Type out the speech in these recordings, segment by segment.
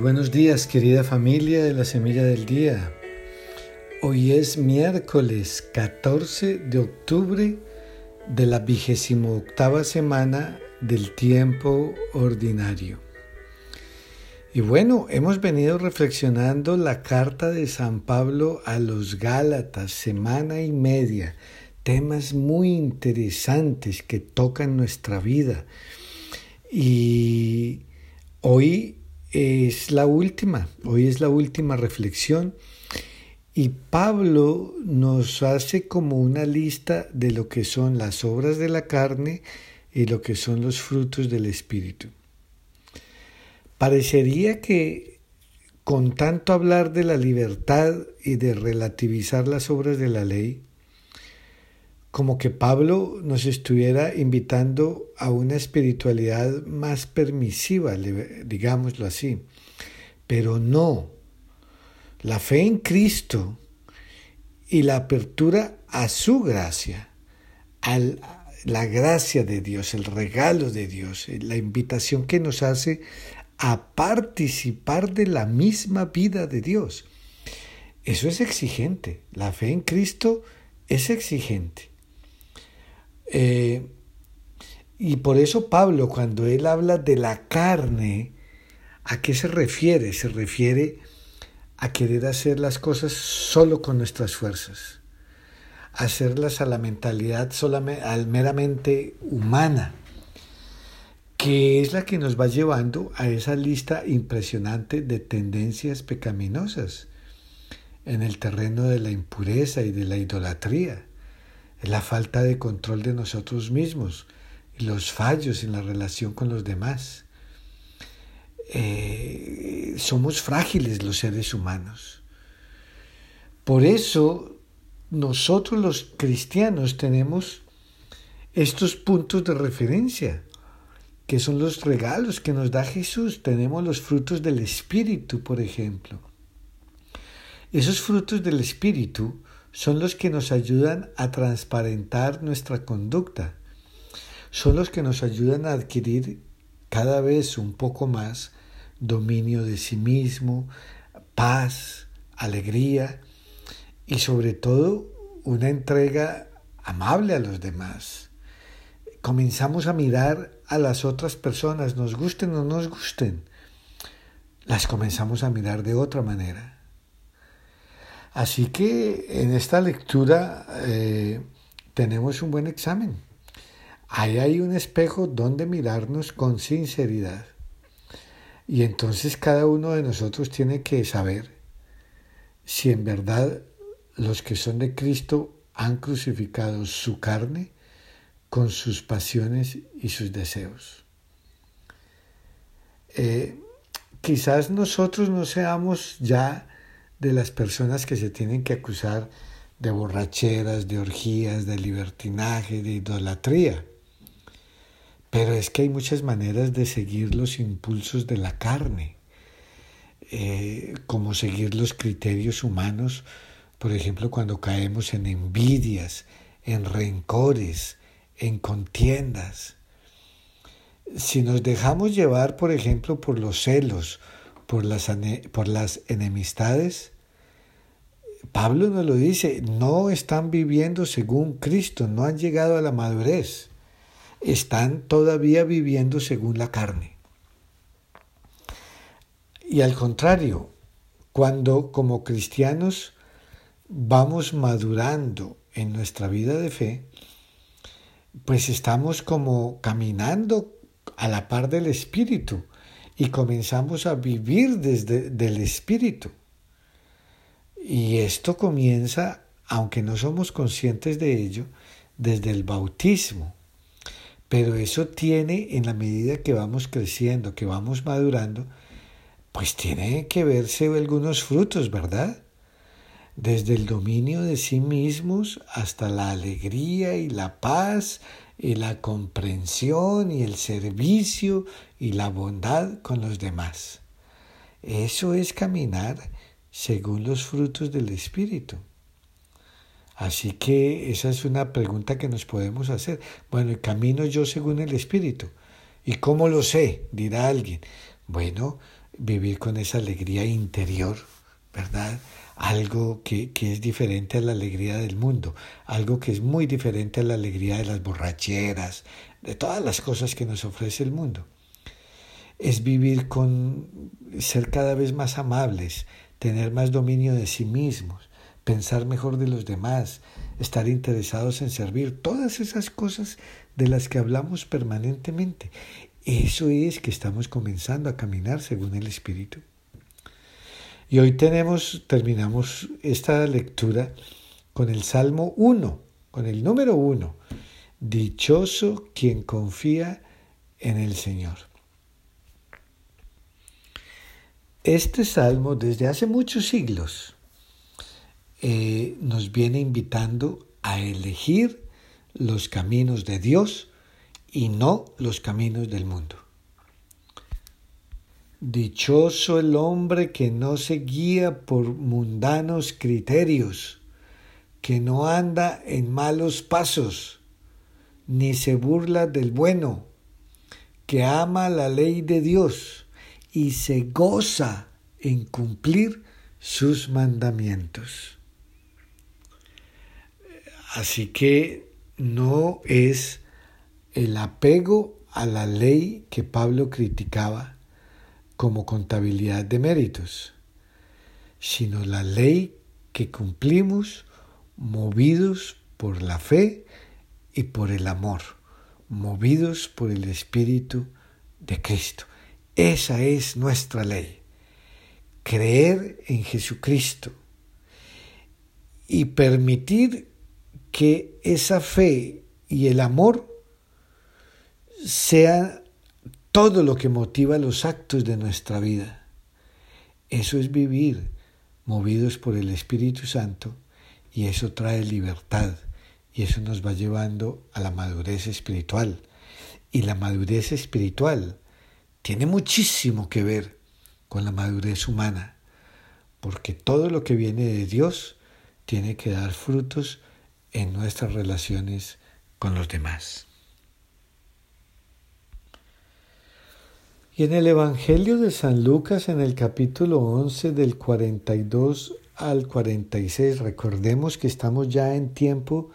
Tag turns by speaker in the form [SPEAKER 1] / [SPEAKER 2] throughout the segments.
[SPEAKER 1] Buenos días querida familia de la Semilla del Día. Hoy es miércoles 14 de octubre de la vigésimo octava semana del tiempo ordinario. Y bueno, hemos venido reflexionando la carta de San Pablo a los Gálatas, semana y media, temas muy interesantes que tocan nuestra vida. Y hoy es la última, hoy es la última reflexión y Pablo nos hace como una lista de lo que son las obras de la carne y lo que son los frutos del Espíritu. Parecería que con tanto hablar de la libertad y de relativizar las obras de la ley, como que Pablo nos estuviera invitando a una espiritualidad más permisiva, digámoslo así. Pero no, la fe en Cristo y la apertura a su gracia, a la gracia de Dios, el regalo de Dios, la invitación que nos hace a participar de la misma vida de Dios. Eso es exigente. La fe en Cristo es exigente. Eh, y por eso Pablo, cuando él habla de la carne, ¿a qué se refiere? Se refiere a querer hacer las cosas solo con nuestras fuerzas, hacerlas a la mentalidad solamente, meramente humana, que es la que nos va llevando a esa lista impresionante de tendencias pecaminosas en el terreno de la impureza y de la idolatría la falta de control de nosotros mismos los fallos en la relación con los demás. Eh, somos frágiles los seres humanos. Por eso nosotros los cristianos tenemos estos puntos de referencia, que son los regalos que nos da Jesús. Tenemos los frutos del Espíritu, por ejemplo. Esos frutos del Espíritu son los que nos ayudan a transparentar nuestra conducta, son los que nos ayudan a adquirir cada vez un poco más dominio de sí mismo, paz, alegría y sobre todo una entrega amable a los demás. Comenzamos a mirar a las otras personas, nos gusten o no nos gusten, las comenzamos a mirar de otra manera. Así que en esta lectura eh, tenemos un buen examen. Ahí hay un espejo donde mirarnos con sinceridad. Y entonces cada uno de nosotros tiene que saber si en verdad los que son de Cristo han crucificado su carne con sus pasiones y sus deseos. Eh, quizás nosotros no seamos ya de las personas que se tienen que acusar de borracheras, de orgías, de libertinaje, de idolatría. Pero es que hay muchas maneras de seguir los impulsos de la carne, eh, como seguir los criterios humanos, por ejemplo, cuando caemos en envidias, en rencores, en contiendas. Si nos dejamos llevar, por ejemplo, por los celos, por las, por las enemistades, Pablo nos lo dice, no están viviendo según Cristo, no han llegado a la madurez, están todavía viviendo según la carne. Y al contrario, cuando como cristianos vamos madurando en nuestra vida de fe, pues estamos como caminando a la par del Espíritu y comenzamos a vivir desde el Espíritu. Y esto comienza, aunque no somos conscientes de ello, desde el bautismo. Pero eso tiene, en la medida que vamos creciendo, que vamos madurando, pues tiene que verse algunos frutos, ¿verdad? Desde el dominio de sí mismos hasta la alegría y la paz y la comprensión y el servicio y la bondad con los demás. Eso es caminar según los frutos del Espíritu. Así que esa es una pregunta que nos podemos hacer. Bueno, ¿camino yo según el Espíritu? ¿Y cómo lo sé? Dirá alguien. Bueno, vivir con esa alegría interior, ¿verdad? Algo que, que, es diferente a la alegría del mundo, algo que es muy diferente a la alegría de las borracheras, de todas las cosas que nos ofrece el mundo. Es vivir con ser cada vez más amables, tener más dominio de sí mismos, pensar mejor de los demás, estar interesados en servir, todas esas cosas de las que hablamos permanentemente. Eso es que estamos comenzando a caminar según el Espíritu. Y hoy tenemos, terminamos esta lectura con el Salmo 1, con el número 1. Dichoso quien confía en el Señor. Este salmo desde hace muchos siglos eh, nos viene invitando a elegir los caminos de Dios y no los caminos del mundo. Dichoso el hombre que no se guía por mundanos criterios, que no anda en malos pasos, ni se burla del bueno, que ama la ley de Dios y se goza en cumplir sus mandamientos. Así que no es el apego a la ley que Pablo criticaba como contabilidad de méritos, sino la ley que cumplimos movidos por la fe y por el amor, movidos por el Espíritu de Cristo. Esa es nuestra ley. Creer en Jesucristo y permitir que esa fe y el amor sea todo lo que motiva los actos de nuestra vida. Eso es vivir movidos por el Espíritu Santo y eso trae libertad y eso nos va llevando a la madurez espiritual. Y la madurez espiritual tiene muchísimo que ver con la madurez humana, porque todo lo que viene de Dios tiene que dar frutos en nuestras relaciones con los demás. Y en el Evangelio de San Lucas, en el capítulo 11 del 42 al 46, recordemos que estamos ya en tiempo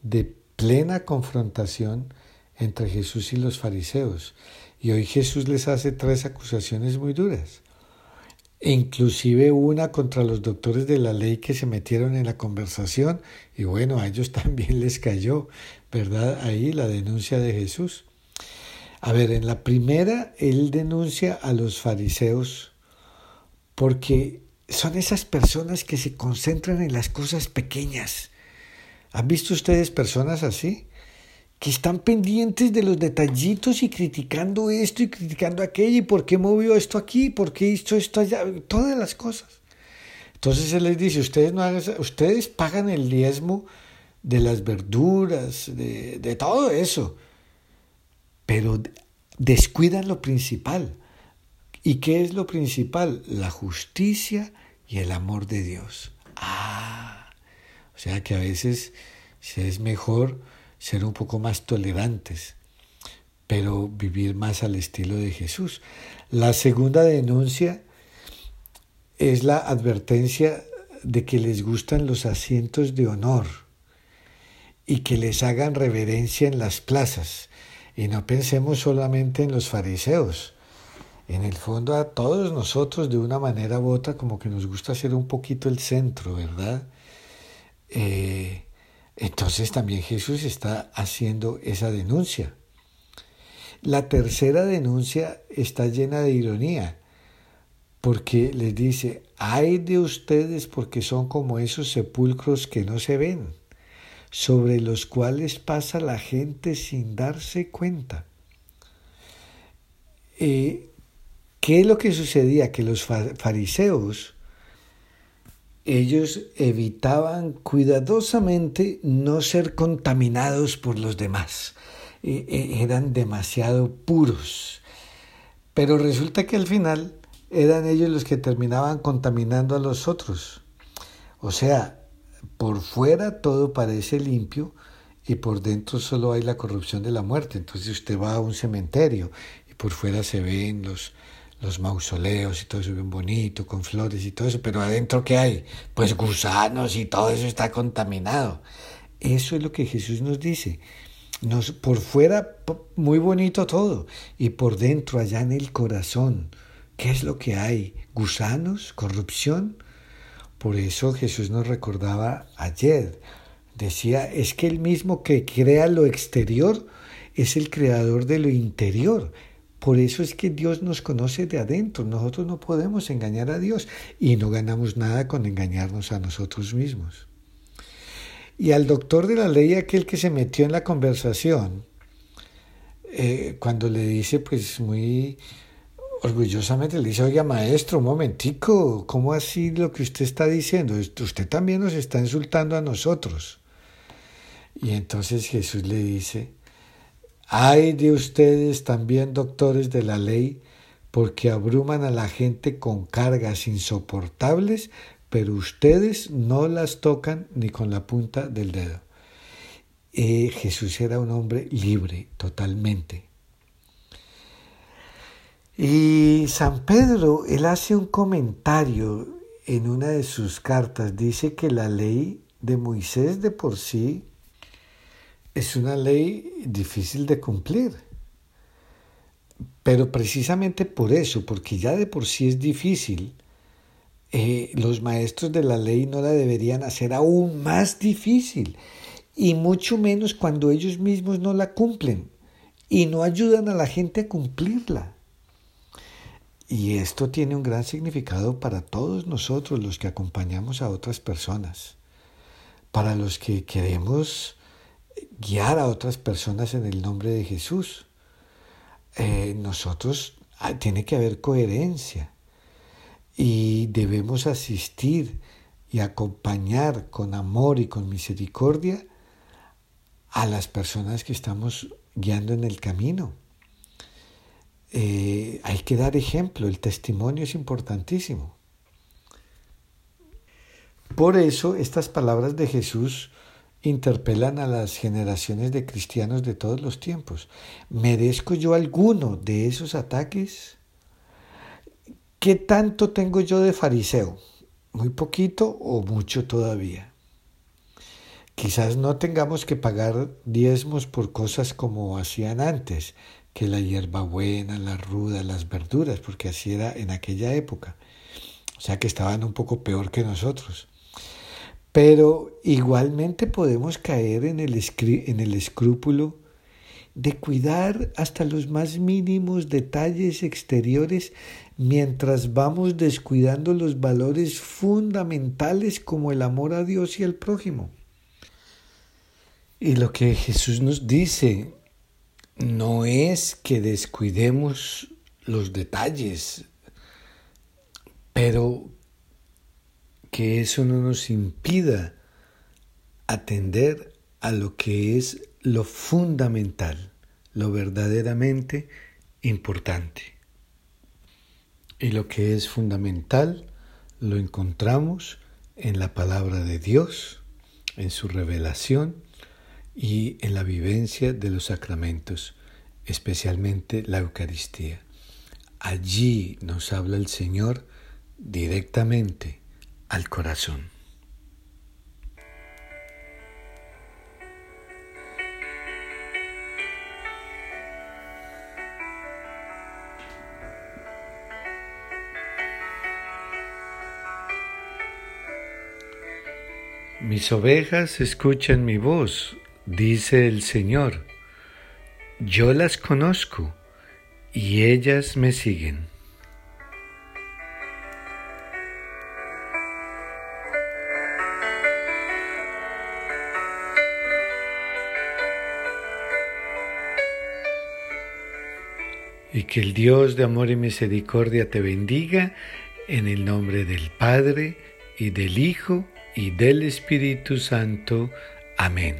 [SPEAKER 1] de plena confrontación entre Jesús y los fariseos. Y hoy Jesús les hace tres acusaciones muy duras inclusive una contra los doctores de la ley que se metieron en la conversación y bueno, a ellos también les cayó, ¿verdad? Ahí la denuncia de Jesús. A ver, en la primera él denuncia a los fariseos porque son esas personas que se concentran en las cosas pequeñas. ¿Han visto ustedes personas así? que están pendientes de los detallitos y criticando esto y criticando aquello, y por qué movió esto aquí, por qué hizo esto allá, todas las cosas. Entonces él les dice, ustedes, no hagan, ustedes pagan el diezmo de las verduras, de, de todo eso, pero descuidan lo principal. ¿Y qué es lo principal? La justicia y el amor de Dios. Ah, o sea que a veces es mejor ser un poco más tolerantes, pero vivir más al estilo de Jesús. La segunda denuncia es la advertencia de que les gustan los asientos de honor y que les hagan reverencia en las plazas. Y no pensemos solamente en los fariseos. En el fondo a todos nosotros de una manera u otra como que nos gusta ser un poquito el centro, ¿verdad? Eh, entonces también Jesús está haciendo esa denuncia. La tercera denuncia está llena de ironía, porque les dice, ay de ustedes porque son como esos sepulcros que no se ven, sobre los cuales pasa la gente sin darse cuenta. Eh, ¿Qué es lo que sucedía? Que los fariseos ellos evitaban cuidadosamente no ser contaminados por los demás. E, e, eran demasiado puros. Pero resulta que al final eran ellos los que terminaban contaminando a los otros. O sea, por fuera todo parece limpio y por dentro solo hay la corrupción de la muerte. Entonces usted va a un cementerio y por fuera se ven los, los mausoleos y todo eso bien bonito, con flores y todo eso, pero adentro ¿qué hay? Pues gusanos y todo eso está contaminado. Eso es lo que Jesús nos dice. Por fuera muy bonito todo y por dentro, allá en el corazón, ¿qué es lo que hay? ¿Gusanos? ¿Corrupción? Por eso Jesús nos recordaba ayer, decía, es que el mismo que crea lo exterior es el creador de lo interior. Por eso es que Dios nos conoce de adentro. Nosotros no podemos engañar a Dios y no ganamos nada con engañarnos a nosotros mismos. Y al doctor de la ley, aquel que se metió en la conversación, eh, cuando le dice, pues muy orgullosamente, le dice, oiga maestro, un momentico, ¿cómo así lo que usted está diciendo? Usted también nos está insultando a nosotros. Y entonces Jesús le dice, Ay de ustedes también, doctores de la ley, porque abruman a la gente con cargas insoportables, pero ustedes no las tocan ni con la punta del dedo. Eh, Jesús era un hombre libre totalmente. Y San Pedro, él hace un comentario en una de sus cartas, dice que la ley de Moisés de por sí es una ley difícil de cumplir. Pero precisamente por eso, porque ya de por sí es difícil, eh, los maestros de la ley no la deberían hacer aún más difícil, y mucho menos cuando ellos mismos no la cumplen y no ayudan a la gente a cumplirla. Y esto tiene un gran significado para todos nosotros los que acompañamos a otras personas, para los que queremos guiar a otras personas en el nombre de Jesús. Eh, nosotros ah, tiene que haber coherencia y debemos asistir y acompañar con amor y con misericordia a las personas que estamos guiando en el camino. Eh, hay que dar ejemplo, el testimonio es importantísimo. Por eso estas palabras de Jesús interpelan a las generaciones de cristianos de todos los tiempos. ¿Merezco yo alguno de esos ataques? ¿Qué tanto tengo yo de fariseo? ¿Muy poquito o mucho todavía? Quizás no tengamos que pagar diezmos por cosas como hacían antes, que la hierbabuena, la ruda, las verduras, porque así era en aquella época. O sea que estaban un poco peor que nosotros. Pero igualmente podemos caer en el, en el escrúpulo de cuidar hasta los más mínimos detalles exteriores mientras vamos descuidando los valores fundamentales como el amor a Dios y al prójimo. Y lo que Jesús nos dice no es que descuidemos los detalles, pero que eso no nos impida atender a lo que es lo fundamental, lo verdaderamente importante. Y lo que es fundamental lo encontramos en la palabra de Dios, en su revelación y en la vivencia de los sacramentos, especialmente la Eucaristía. Allí nos habla el Señor directamente al corazón. Mis ovejas escuchan mi voz, dice el Señor. Yo las conozco y ellas me siguen. y que el Dios de amor y misericordia te bendiga en el nombre del Padre y del Hijo y del Espíritu Santo. Amén.